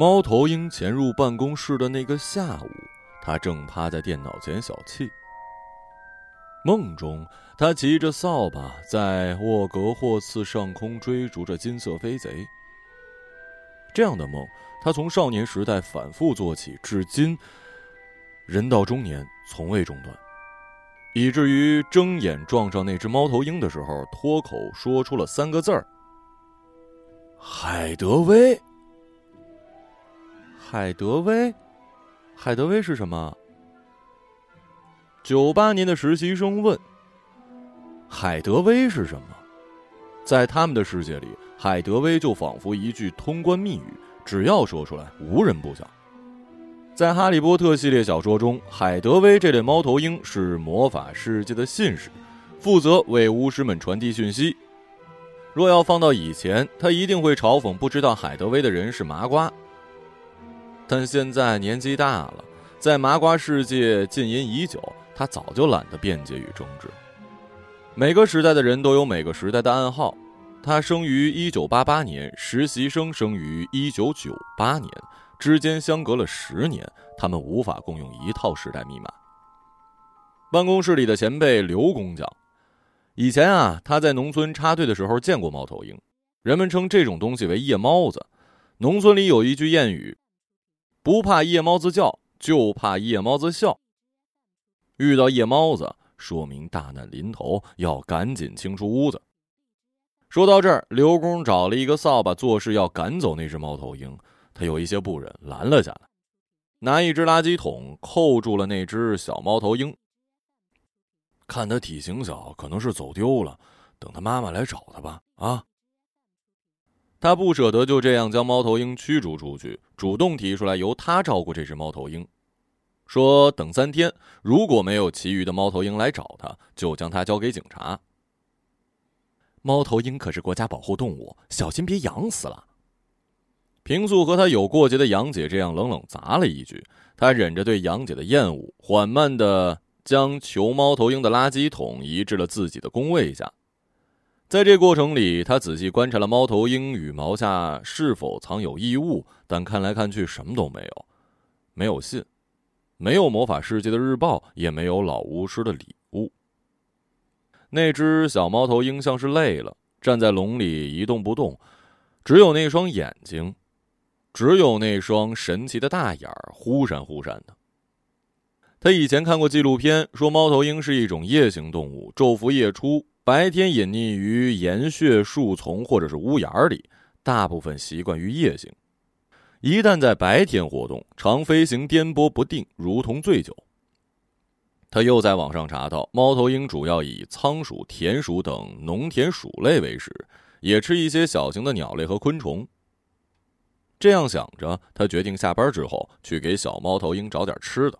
猫头鹰潜入办公室的那个下午，他正趴在电脑前小憩。梦中，他骑着扫把在沃格霍茨上空追逐着金色飞贼。这样的梦，他从少年时代反复做起，至今，人到中年从未中断，以至于睁眼撞上那只猫头鹰的时候，脱口说出了三个字儿：“海德威。”海德威，海德威是什么？九八年的实习生问：“海德威是什么？”在他们的世界里，海德威就仿佛一句通关密语，只要说出来，无人不晓。在《哈利波特》系列小说中，海德威这类猫头鹰是魔法世界的信使，负责为巫师们传递讯息。若要放到以前，他一定会嘲讽不知道海德威的人是麻瓜。但现在年纪大了，在麻瓜世界浸淫已久，他早就懒得辩解与争执。每个时代的人都有每个时代的暗号。他生于一九八八年，实习生生于一九九八年，之间相隔了十年，他们无法共用一套时代密码。办公室里的前辈刘工匠，以前啊，他在农村插队的时候见过猫头鹰，人们称这种东西为夜猫子。农村里有一句谚语。不怕夜猫子叫，就怕夜猫子笑。遇到夜猫子，说明大难临头，要赶紧清出屋子。说到这儿，刘工找了一个扫把，做事要赶走那只猫头鹰。他有一些不忍，拦了下来，拿一只垃圾桶扣住了那只小猫头鹰。看它体型小，可能是走丢了，等它妈妈来找它吧。啊！他不舍得就这样将猫头鹰驱逐出去，主动提出来由他照顾这只猫头鹰，说等三天，如果没有其余的猫头鹰来找他，就将它交给警察。猫头鹰可是国家保护动物，小心别养死了。平素和他有过节的杨姐这样冷冷砸了一句，他忍着对杨姐的厌恶，缓慢的将囚猫头鹰的垃圾桶移至了自己的工位下。在这过程里，他仔细观察了猫头鹰羽毛下是否藏有异物，但看来看去什么都没有，没有信，没有魔法世界的日报，也没有老巫师的礼物。那只小猫头鹰像是累了，站在笼里一动不动，只有那双眼睛，只有那双神奇的大眼儿忽闪忽闪的。他以前看过纪录片，说猫头鹰是一种夜行动物，昼伏夜出。白天隐匿于岩穴、树丛或者是屋檐里，大部分习惯于夜行。一旦在白天活动，常飞行颠簸不定，如同醉酒。他又在网上查到，猫头鹰主要以仓鼠、田鼠等农田鼠类为食，也吃一些小型的鸟类和昆虫。这样想着，他决定下班之后去给小猫头鹰找点吃的。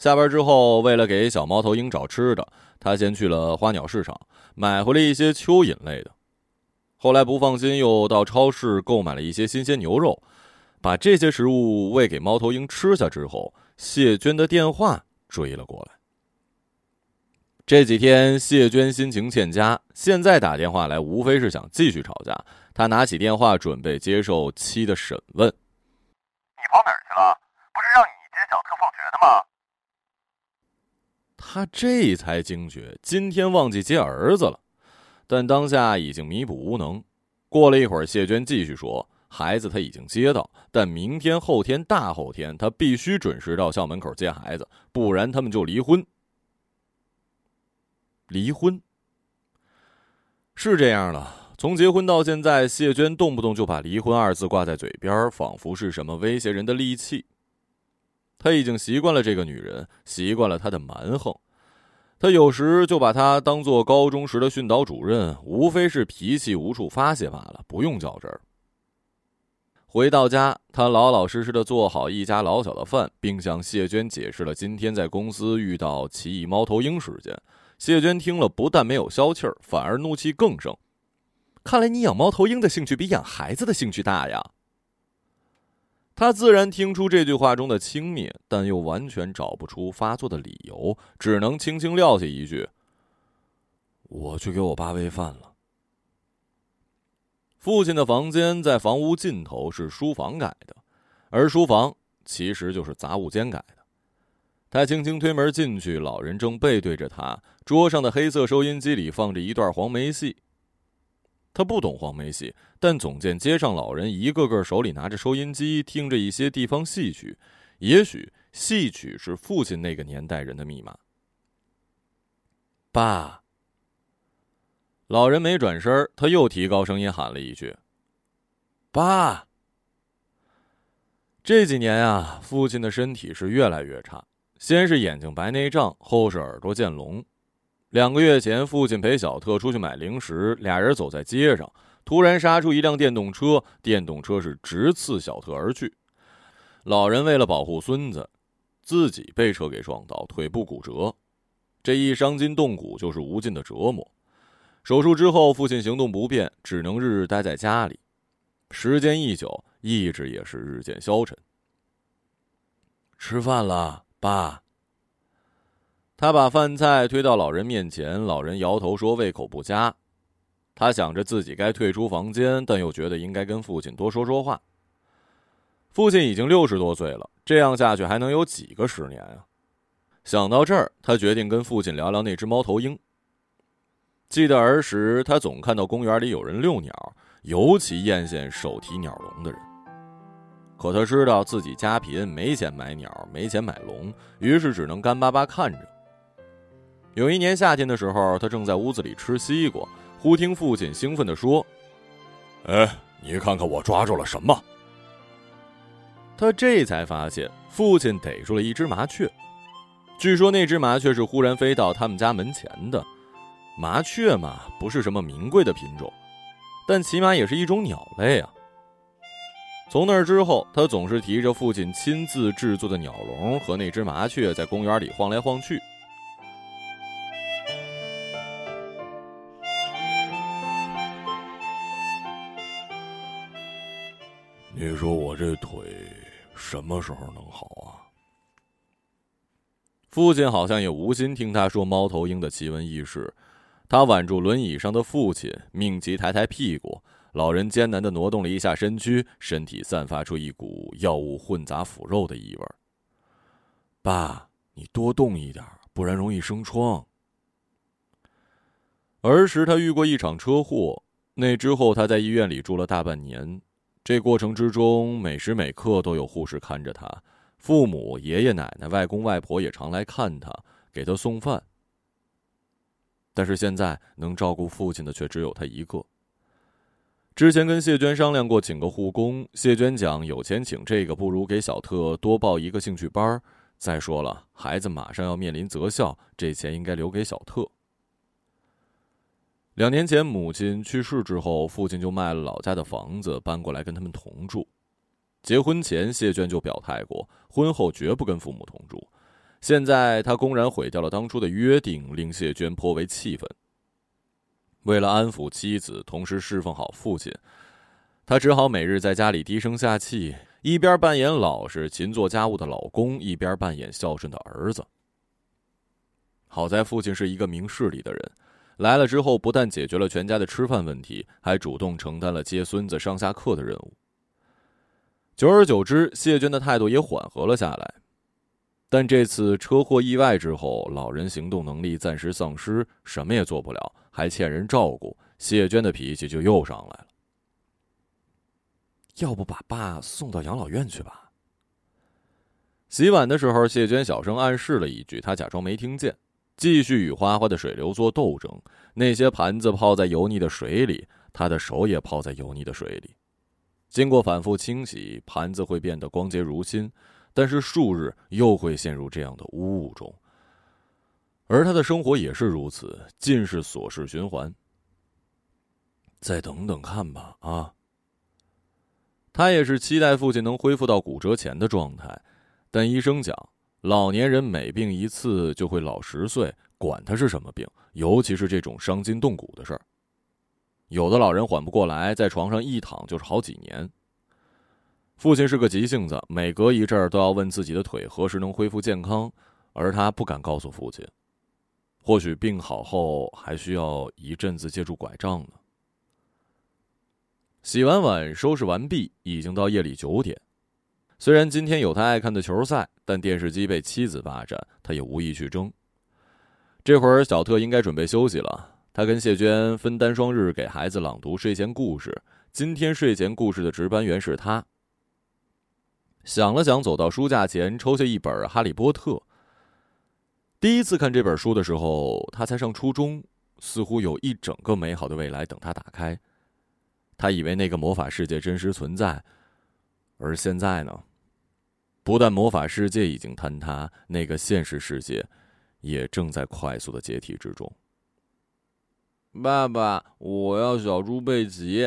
下班之后，为了给小猫头鹰找吃的，他先去了花鸟市场，买回了一些蚯蚓类的。后来不放心，又到超市购买了一些新鲜牛肉，把这些食物喂给猫头鹰吃下之后，谢娟的电话追了过来。这几天，谢娟心情欠佳，现在打电话来，无非是想继续吵架。她拿起电话，准备接受妻的审问。你跑哪儿去了？不是让你接小特放学的吗？他这才惊觉今天忘记接儿子了，但当下已经弥补无能。过了一会儿，谢娟继续说：“孩子他已经接到，但明天、后天、大后天他必须准时到校门口接孩子，不然他们就离婚。”离婚是这样了，从结婚到现在，谢娟动不动就把“离婚”二字挂在嘴边，仿佛是什么威胁人的利器。他已经习惯了这个女人，习惯了她的蛮横。他有时就把她当做高中时的训导主任，无非是脾气无处发泄罢了，不用较真儿。回到家，他老老实实的做好一家老小的饭，并向谢娟解释了今天在公司遇到奇异猫头鹰事件。谢娟听了，不但没有消气儿，反而怒气更盛。看来你养猫头鹰的兴趣比养孩子的兴趣大呀！他自然听出这句话中的轻蔑，但又完全找不出发作的理由，只能轻轻撂下一句：“我去给我爸喂饭了。”父亲的房间在房屋尽头是书房改的，而书房其实就是杂物间改的。他轻轻推门进去，老人正背对着他，桌上的黑色收音机里放着一段黄梅戏。他不懂黄梅戏，但总见街上老人一个个手里拿着收音机，听着一些地方戏曲。也许戏曲是父亲那个年代人的密码。爸，老人没转身，他又提高声音喊了一句：“爸。”这几年啊，父亲的身体是越来越差。先是眼睛白内障，后是耳朵见聋。两个月前，父亲陪小特出去买零食，俩人走在街上，突然杀出一辆电动车，电动车是直刺小特而去。老人为了保护孙子，自己被车给撞倒，腿部骨折。这一伤筋动骨就是无尽的折磨。手术之后，父亲行动不便，只能日日待在家里。时间一久，意志也是日渐消沉。吃饭了。爸，他把饭菜推到老人面前，老人摇头说胃口不佳。他想着自己该退出房间，但又觉得应该跟父亲多说说话。父亲已经六十多岁了，这样下去还能有几个十年啊？想到这儿，他决定跟父亲聊聊那只猫头鹰。记得儿时，他总看到公园里有人遛鸟，尤其艳羡手提鸟笼的人。可他知道自己家贫，没钱买鸟，没钱买笼，于是只能干巴巴看着。有一年夏天的时候，他正在屋子里吃西瓜，忽听父亲兴奋地说：“哎，你看看我抓住了什么！”他这才发现，父亲逮住了一只麻雀。据说那只麻雀是忽然飞到他们家门前的。麻雀嘛，不是什么名贵的品种，但起码也是一种鸟类啊。从那之后，他总是提着父亲亲自制作的鸟笼和那只麻雀，在公园里晃来晃去。你说我这腿什么时候能好啊？父亲好像也无心听他说猫头鹰的奇闻异事，他挽住轮椅上的父亲，命其抬抬屁股。老人艰难的挪动了一下身躯，身体散发出一股药物混杂腐肉的异味。爸，你多动一点，不然容易生疮。儿时他遇过一场车祸，那之后他在医院里住了大半年。这过程之中，每时每刻都有护士看着他，父母、爷爷奶奶、外公外婆也常来看他，给他送饭。但是现在能照顾父亲的却只有他一个。之前跟谢娟商量过，请个护工。谢娟讲，有钱请这个，不如给小特多报一个兴趣班。再说了，孩子马上要面临择校，这钱应该留给小特。两年前母亲去世之后，父亲就卖了老家的房子，搬过来跟他们同住。结婚前，谢娟就表态过，婚后绝不跟父母同住。现在他公然毁掉了当初的约定，令谢娟颇为气愤。为了安抚妻子，同时侍奉好父亲，他只好每日在家里低声下气，一边扮演老实勤做家务的老公，一边扮演孝顺的儿子。好在父亲是一个明事理的人，来了之后不但解决了全家的吃饭问题，还主动承担了接孙子上下课的任务。久而久之，谢娟的态度也缓和了下来。但这次车祸意外之后，老人行动能力暂时丧失，什么也做不了。还欠人照顾，谢娟的脾气就又上来了。要不把爸送到养老院去吧？洗碗的时候，谢娟小声暗示了一句，他假装没听见，继续与花花的水流做斗争。那些盘子泡在油腻的水里，他的手也泡在油腻的水里。经过反复清洗，盘子会变得光洁如新，但是数日又会陷入这样的污物中。而他的生活也是如此，尽是琐事循环。再等等看吧，啊！他也是期待父亲能恢复到骨折前的状态，但医生讲，老年人每病一次就会老十岁，管他是什么病，尤其是这种伤筋动骨的事儿。有的老人缓不过来，在床上一躺就是好几年。父亲是个急性子，每隔一阵儿都要问自己的腿何时能恢复健康，而他不敢告诉父亲。或许病好后还需要一阵子借助拐杖呢。洗完碗，收拾完毕，已经到夜里九点。虽然今天有他爱看的球赛，但电视机被妻子霸占，他也无意去争。这会儿，小特应该准备休息了。他跟谢娟分单双日给孩子朗读睡前故事。今天睡前故事的值班员是他。想了想，走到书架前，抽下一本《哈利波特》。第一次看这本书的时候，他才上初中，似乎有一整个美好的未来等他打开。他以为那个魔法世界真实存在，而现在呢？不但魔法世界已经坍塌，那个现实世界也正在快速的解体之中。爸爸，我要小猪佩奇。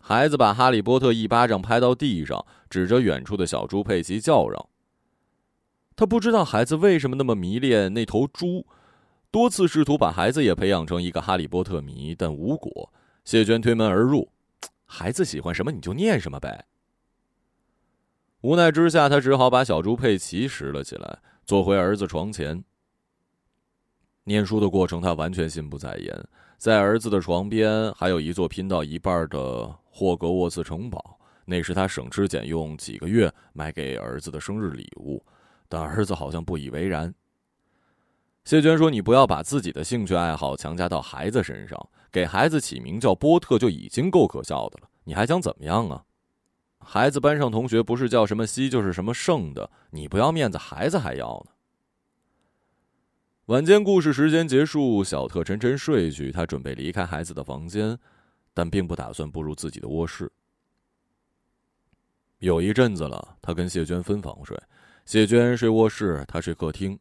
孩子把哈利波特一巴掌拍到地上，指着远处的小猪佩奇叫嚷。他不知道孩子为什么那么迷恋那头猪，多次试图把孩子也培养成一个哈利波特迷，但无果。谢娟推门而入，孩子喜欢什么你就念什么呗。无奈之下，他只好把小猪佩奇拾了起来，坐回儿子床前。念书的过程，他完全心不在焉。在儿子的床边，还有一座拼到一半的霍格沃茨城堡，那是他省吃俭用几个月买给儿子的生日礼物，但儿子好像不以为然。谢娟说：“你不要把自己的兴趣爱好强加到孩子身上。给孩子起名叫波特就已经够可笑的了，你还想怎么样啊？孩子班上同学不是叫什么西就是什么圣的，你不要面子，孩子还要呢。”晚间故事时间结束，小特沉沉睡去。他准备离开孩子的房间，但并不打算步入自己的卧室。有一阵子了，他跟谢娟分房睡，谢娟睡卧室，他睡客厅。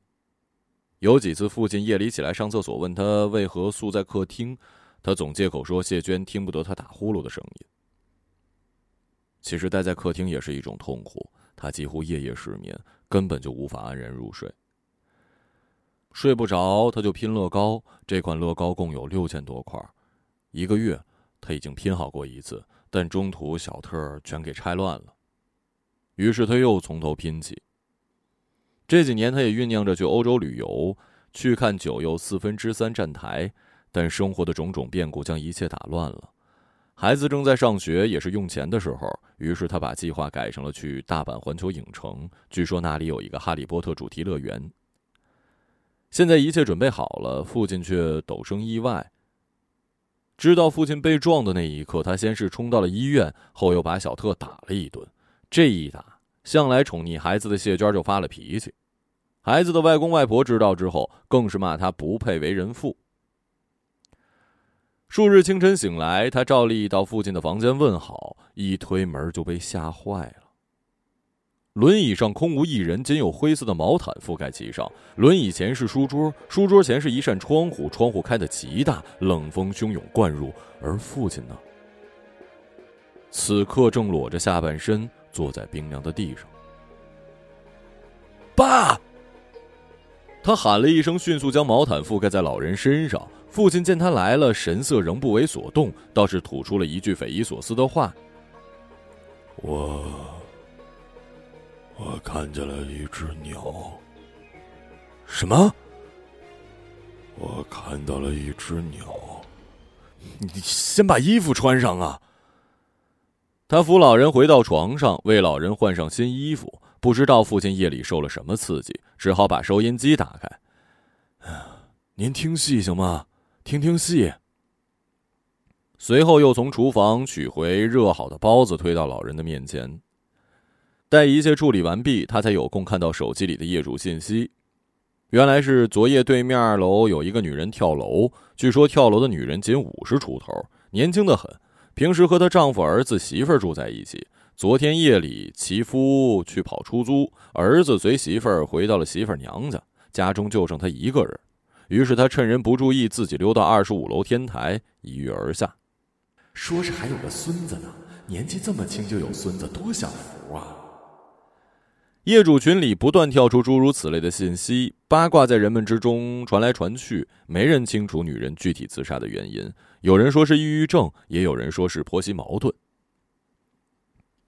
有几次，父亲夜里起来上厕所，问他为何宿在客厅，他总借口说谢娟听不得他打呼噜的声音。其实待在客厅也是一种痛苦，他几乎夜夜失眠，根本就无法安然入睡。睡不着，他就拼乐高。这款乐高共有六千多块，一个月他已经拼好过一次，但中途小特全给拆乱了，于是他又从头拼起。这几年，他也酝酿着去欧洲旅游，去看九又四分之三站台，但生活的种种变故将一切打乱了。孩子正在上学，也是用钱的时候，于是他把计划改成了去大阪环球影城，据说那里有一个哈利波特主题乐园。现在一切准备好了，父亲却陡生意外。知道父亲被撞的那一刻，他先是冲到了医院，后又把小特打了一顿，这一打。向来宠溺孩子的谢娟就发了脾气，孩子的外公外婆知道之后，更是骂他不配为人父。数日清晨醒来，他照例到父亲的房间问好，一推门就被吓坏了。轮椅上空无一人，仅有灰色的毛毯覆盖其上。轮椅前是书桌，书桌前是一扇窗户，窗户开得极大，冷风汹涌灌入。而父亲呢？此刻正裸着下半身。坐在冰凉的地上，爸！他喊了一声，迅速将毛毯覆盖在老人身上。父亲见他来了，神色仍不为所动，倒是吐出了一句匪夷所思的话：“我，我看见了一只鸟。”什么？我看到了一只鸟。你先把衣服穿上啊！他扶老人回到床上，为老人换上新衣服。不知道父亲夜里受了什么刺激，只好把收音机打开。您听戏行吗？听听戏。随后又从厨房取回热好的包子，推到老人的面前。待一切处理完毕，他才有空看到手机里的业主信息。原来是昨夜对面楼有一个女人跳楼，据说跳楼的女人仅五十出头，年轻的很。平时和她丈夫、儿子、媳妇儿住在一起。昨天夜里，其夫去跑出租，儿子随媳妇儿回到了媳妇儿娘家，家中就剩他一个人。于是他趁人不注意，自己溜到二十五楼天台，一跃而下。说是还有个孙子呢，年纪这么轻就有孙子，多享福啊！业主群里不断跳出诸如此类的信息，八卦在人们之中传来传去，没人清楚女人具体自杀的原因。有人说是抑郁症，也有人说是婆媳矛盾。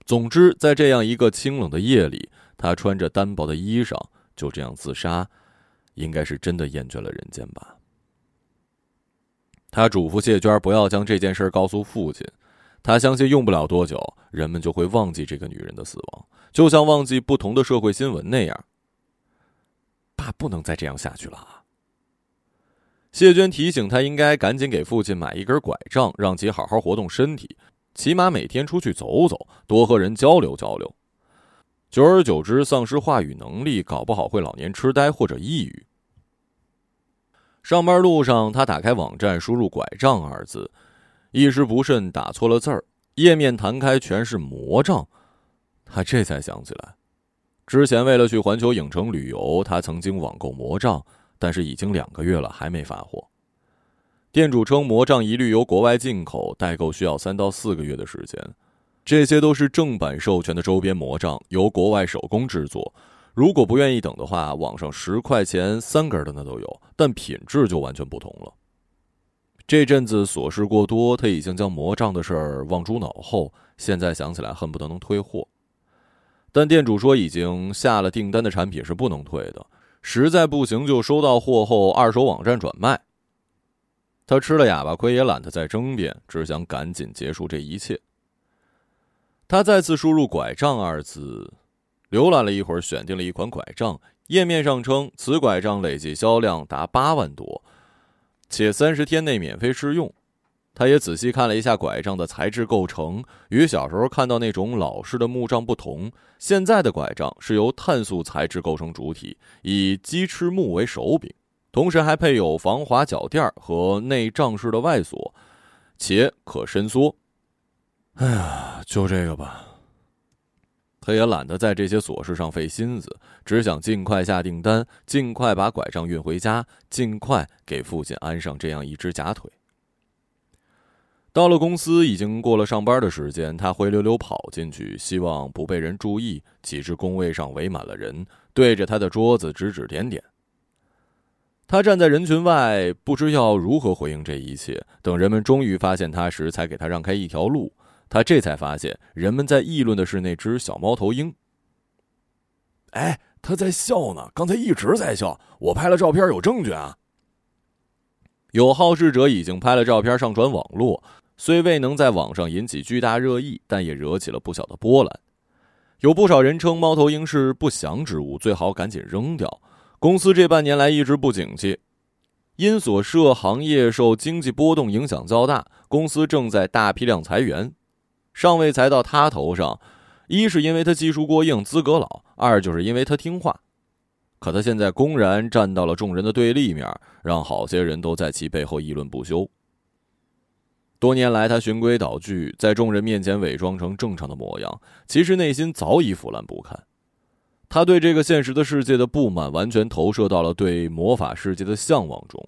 总之，在这样一个清冷的夜里，他穿着单薄的衣裳，就这样自杀，应该是真的厌倦了人间吧。他嘱咐谢娟不要将这件事告诉父亲，他相信用不了多久，人们就会忘记这个女人的死亡，就像忘记不同的社会新闻那样。爸不能再这样下去了。谢娟提醒他，应该赶紧给父亲买一根拐杖，让其好好活动身体，起码每天出去走走，多和人交流交流。久而久之，丧失话语能力，搞不好会老年痴呆或者抑郁。上班路上，他打开网站，输入“拐杖”二字，一时不慎打错了字儿，页面弹开全是魔杖。他这才想起来，之前为了去环球影城旅游，他曾经网购魔杖。但是已经两个月了，还没发货。店主称魔杖一律由国外进口，代购需要三到四个月的时间。这些都是正版授权的周边魔杖，由国外手工制作。如果不愿意等的话，网上十块钱三根的那都有，但品质就完全不同了。这阵子琐事过多，他已经将魔杖的事儿忘诸脑后。现在想起来，恨不得能退货。但店主说，已经下了订单的产品是不能退的。实在不行，就收到货后二手网站转卖。他吃了哑巴亏，也懒得再争辩，只想赶紧结束这一切。他再次输入“拐杖”二字，浏览了一会儿，选定了一款拐杖。页面上称此拐杖累计销量达八万多，且三十天内免费试用。他也仔细看了一下拐杖的材质构成，与小时候看到那种老式的木杖不同。现在的拐杖是由碳素材质构成主体，以鸡翅木为手柄，同时还配有防滑脚垫和内帐式的外锁，且可伸缩。哎呀，就这个吧。他也懒得在这些琐事上费心思，只想尽快下订单，尽快把拐杖运回家，尽快给父亲安上这样一只假腿。到了公司，已经过了上班的时间。他灰溜溜跑进去，希望不被人注意。几只工位上围满了人，对着他的桌子指指点点。他站在人群外，不知要如何回应这一切。等人们终于发现他时，才给他让开一条路。他这才发现，人们在议论的是那只小猫头鹰。哎，他在笑呢，刚才一直在笑。我拍了照片，有证据啊。有好事者已经拍了照片上传网络。虽未能在网上引起巨大热议，但也惹起了不小的波澜。有不少人称猫头鹰是不祥之物，最好赶紧扔掉。公司这半年来一直不景气，因所涉行业受经济波动影响较大，公司正在大批量裁员。尚未裁到他头上，一是因为他技术过硬、资格老；二就是因为他听话。可他现在公然站到了众人的对立面，让好些人都在其背后议论不休。多年来，他循规蹈矩，在众人面前伪装成正常的模样，其实内心早已腐烂不堪。他对这个现实的世界的不满，完全投射到了对魔法世界的向往中。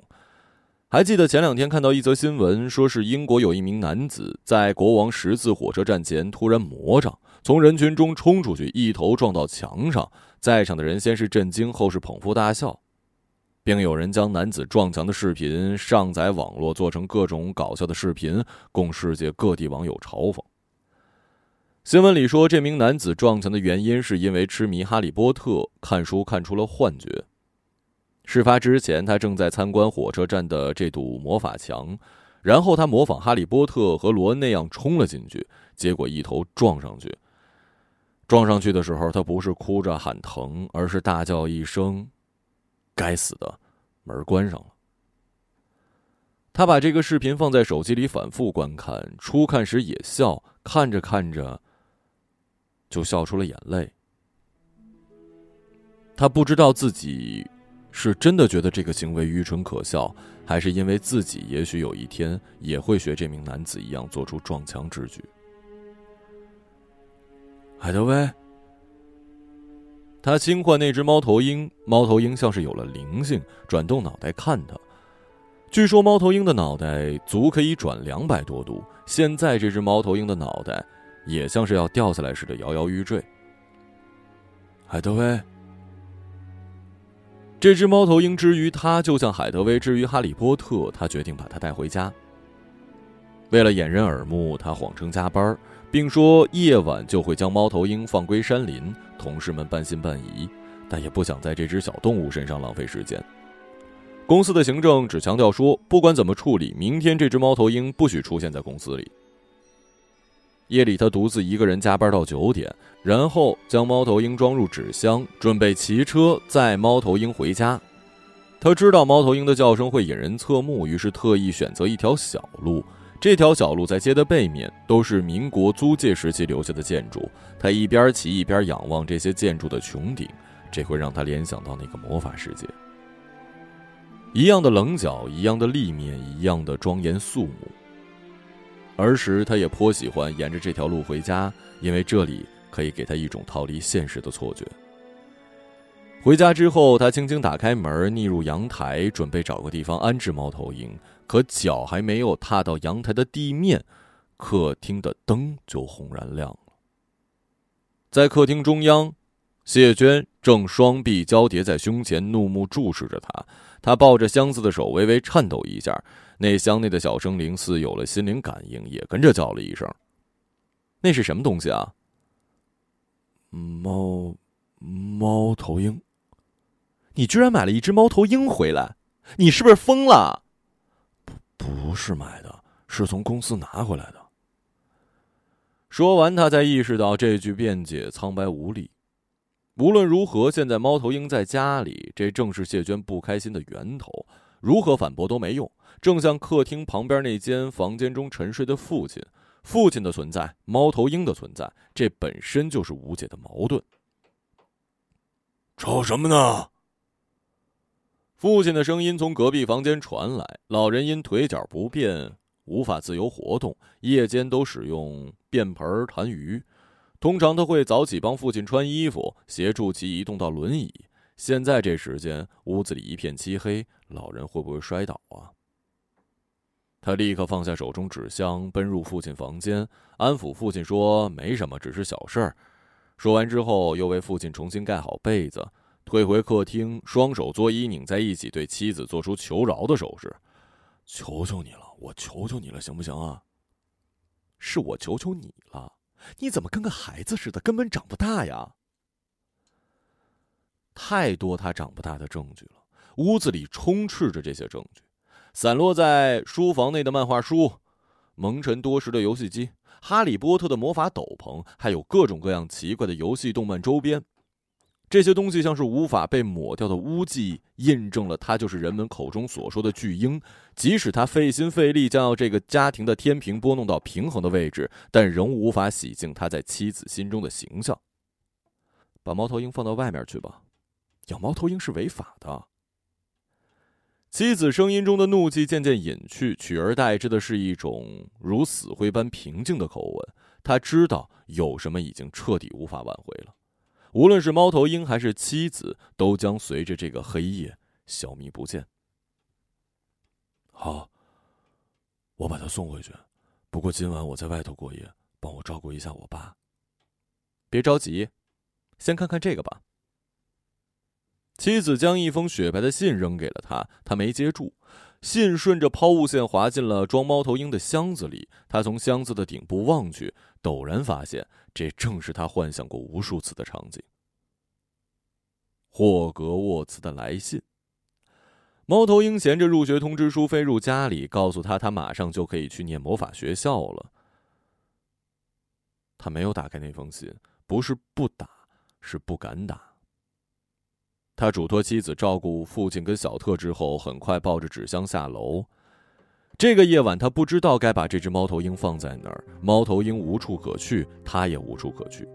还记得前两天看到一则新闻，说是英国有一名男子在国王十字火车站前突然魔障，从人群中冲出去，一头撞到墙上，在场的人先是震惊，后是捧腹大笑。并有人将男子撞墙的视频上载网络，做成各种搞笑的视频，供世界各地网友嘲讽。新闻里说，这名男子撞墙的原因是因为痴迷《哈利波特》，看书看出了幻觉。事发之前，他正在参观火车站的这堵魔法墙，然后他模仿哈利波特和罗恩那样冲了进去，结果一头撞上去。撞上去的时候，他不是哭着喊疼，而是大叫一声。该死的，门关上了。他把这个视频放在手机里反复观看，初看时也笑，看着看着就笑出了眼泪。他不知道自己是真的觉得这个行为愚蠢可笑，还是因为自己也许有一天也会学这名男子一样做出撞墙之举。海德威。他轻唤那只猫头鹰，猫头鹰像是有了灵性，转动脑袋看他。据说猫头鹰的脑袋足可以转两百多度，现在这只猫头鹰的脑袋也像是要掉下来似的摇摇欲坠。海德威，这只猫头鹰之于他，就像海德威之于哈利波特，他决定把它带回家。为了掩人耳目，他谎称加班，并说夜晚就会将猫头鹰放归山林。同事们半信半疑，但也不想在这只小动物身上浪费时间。公司的行政只强调说，不管怎么处理，明天这只猫头鹰不许出现在公司里。夜里他独自一个人加班到九点，然后将猫头鹰装入纸箱，准备骑车载猫头鹰回家。他知道猫头鹰的叫声会引人侧目，于是特意选择一条小路。这条小路在街的背面都是民国租界时期留下的建筑。他一边骑一边仰望这些建筑的穹顶，这会让他联想到那个魔法世界。一样的棱角，一样的立面，一样的庄严肃穆。儿时，他也颇喜欢沿着这条路回家，因为这里可以给他一种逃离现实的错觉。回家之后，他轻轻打开门，逆入阳台，准备找个地方安置猫头鹰。可脚还没有踏到阳台的地面，客厅的灯就轰然亮了。在客厅中央，谢娟正双臂交叠在胸前，怒目注视着他。他抱着箱子的手微微颤抖一下，那箱内的小生灵似有了心灵感应，也跟着叫了一声：“那是什么东西啊？”“猫，猫头鹰。”“你居然买了一只猫头鹰回来？你是不是疯了？”“不，不是买的，是从公司拿回来的。”说完，他才意识到这句辩解苍白无力。无论如何，现在猫头鹰在家里，这正是谢娟不开心的源头。如何反驳都没用。正像客厅旁边那间房间中沉睡的父亲，父亲的存在，猫头鹰的存在，这本身就是无解的矛盾。吵什么呢？父亲的声音从隔壁房间传来。老人因腿脚不便，无法自由活动，夜间都使用便盆痰盂。通常他会早起帮父亲穿衣服，协助其移动到轮椅。现在这时间，屋子里一片漆黑，老人会不会摔倒啊？他立刻放下手中纸箱，奔入父亲房间，安抚父亲说：“没什么，只是小事儿。”说完之后，又为父亲重新盖好被子，退回客厅，双手作揖拧在一起，对妻子做出求饶的手势：“求求你了，我求求你了，行不行啊？是我求求你了。”你怎么跟个孩子似的，根本长不大呀？太多他长不大的证据了，屋子里充斥着这些证据，散落在书房内的漫画书，蒙尘多时的游戏机，哈利波特的魔法斗篷，还有各种各样奇怪的游戏动漫周边。这些东西像是无法被抹掉的污迹，印证了他就是人们口中所说的巨婴。即使他费心费力将要这个家庭的天平拨弄到平衡的位置，但仍无法洗净他在妻子心中的形象。把猫头鹰放到外面去吧，养猫头鹰是违法的。妻子声音中的怒气渐渐隐去，取而代之的是一种如死灰般平静的口吻。他知道有什么已经彻底无法挽回了。无论是猫头鹰还是妻子，都将随着这个黑夜消弭不见。好，我把他送回去。不过今晚我在外头过夜，帮我照顾一下我爸。别着急，先看看这个吧。妻子将一封雪白的信扔给了他，他没接住。信顺着抛物线滑进了装猫头鹰的箱子里。他从箱子的顶部望去，陡然发现，这正是他幻想过无数次的场景。霍格沃茨的来信。猫头鹰衔着入学通知书飞入家里，告诉他他马上就可以去念魔法学校了。他没有打开那封信，不是不打，是不敢打。他嘱托妻子照顾父亲跟小特之后，很快抱着纸箱下楼。这个夜晚，他不知道该把这只猫头鹰放在哪儿。猫头鹰无处可去，他也无处可去。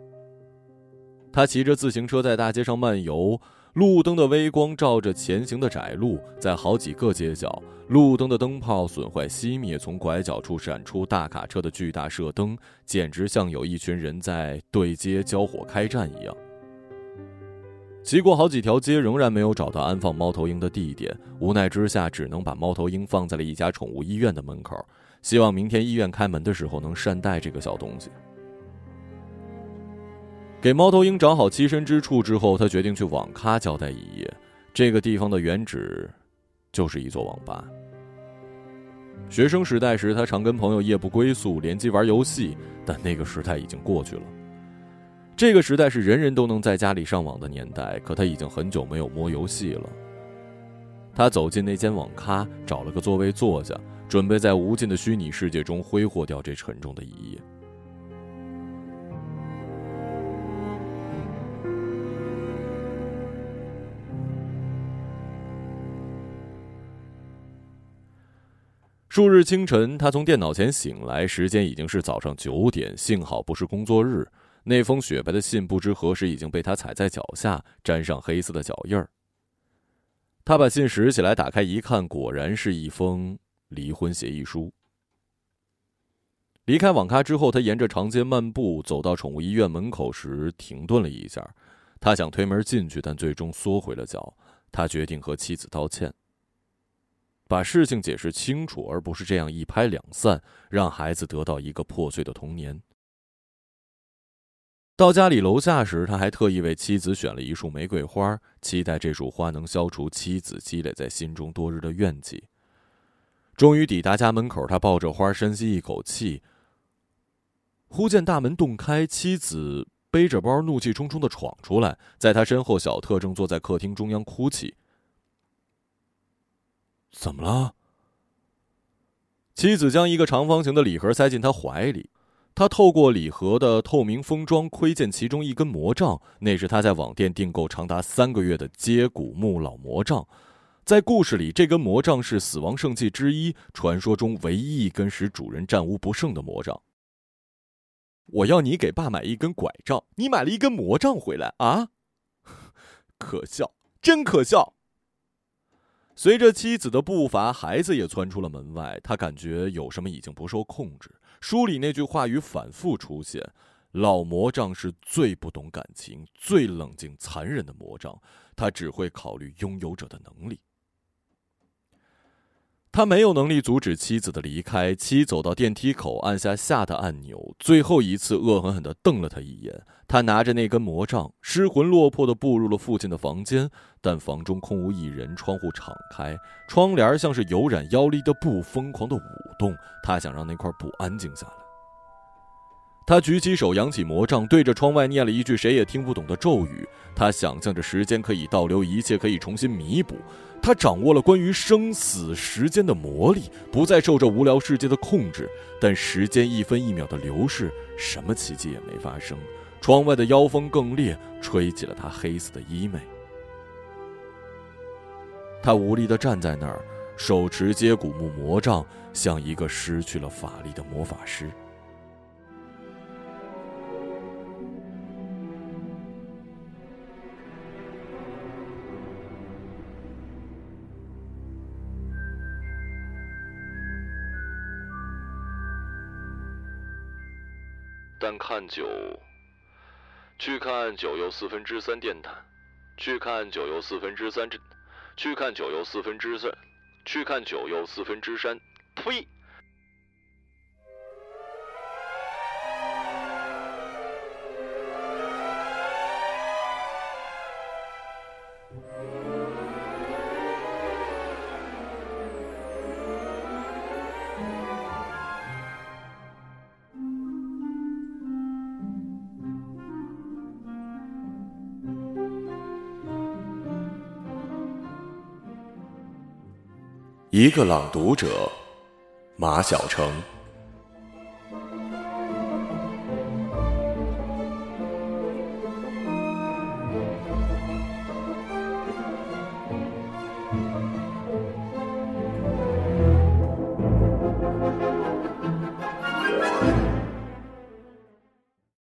他骑着自行车在大街上漫游，路灯的微光照着前行的窄路，在好几个街角，路灯的灯泡损坏熄灭，从拐角处闪出大卡车的巨大射灯，简直像有一群人在对接交火开战一样。骑过好几条街，仍然没有找到安放猫头鹰的地点。无奈之下，只能把猫头鹰放在了一家宠物医院的门口，希望明天医院开门的时候能善待这个小东西。给猫头鹰找好栖身之处之后，他决定去网咖交代一夜。这个地方的原址，就是一座网吧。学生时代时，他常跟朋友夜不归宿，联机玩游戏，但那个时代已经过去了。这个时代是人人都能在家里上网的年代可他已经很久没有摸游戏了。他走进那间网咖找了个座位坐下准备在无尽的虚拟世界中挥霍掉这沉重的一夜。数日清晨他从电脑前醒来时间已经是早上九点幸好不是工作日那封雪白的信不知何时已经被他踩在脚下，沾上黑色的脚印儿。他把信拾起来，打开一看，果然是一封离婚协议书。离开网咖之后，他沿着长街漫步，走到宠物医院门口时停顿了一下。他想推门进去，但最终缩回了脚。他决定和妻子道歉。把事情解释清楚，而不是这样一拍两散，让孩子得到一个破碎的童年。到家里楼下时，他还特意为妻子选了一束玫瑰花，期待这束花能消除妻子积累在心中多日的怨气。终于抵达家门口，他抱着花深吸一口气，忽见大门洞开，妻子背着包怒气冲冲的闯出来，在他身后，小特正坐在客厅中央哭泣。怎么了？妻子将一个长方形的礼盒塞进他怀里，他透过礼盒的透明封装窥见其中一根魔杖，那是他在网店订购长达三个月的接骨木老魔杖。在故事里，这根魔杖是死亡圣器之一，传说中唯一一根使主人战无不胜的魔杖。我要你给爸买一根拐杖，你买了一根魔杖回来啊？可笑，真可笑！随着妻子的步伐，孩子也窜出了门外。他感觉有什么已经不受控制。书里那句话语反复出现：“老魔杖是最不懂感情、最冷静、残忍的魔杖，他只会考虑拥有者的能力。”他没有能力阻止妻子的离开。妻走到电梯口，按下下的按钮，最后一次恶狠狠地瞪了他一眼。他拿着那根魔杖，失魂落魄地步入了父亲的房间。但房中空无一人，窗户敞开，窗帘像是有染妖力的布，疯狂地舞动。他想让那块布安静下来。他举起手，扬起魔杖，对着窗外念了一句谁也听不懂的咒语。他想象着时间可以倒流，一切可以重新弥补。他掌握了关于生死时间的魔力，不再受这无聊世界的控制。但时间一分一秒的流逝，什么奇迹也没发生。窗外的妖风更烈，吹起了他黑色的衣袂。他无力的站在那儿，手持接骨木魔杖，像一个失去了法力的魔法师。看九，去看九又四分之三电毯，去看九又四分之三这，去看九又四分之三，去看九又四分之三，呸！一个朗读者，马晓成。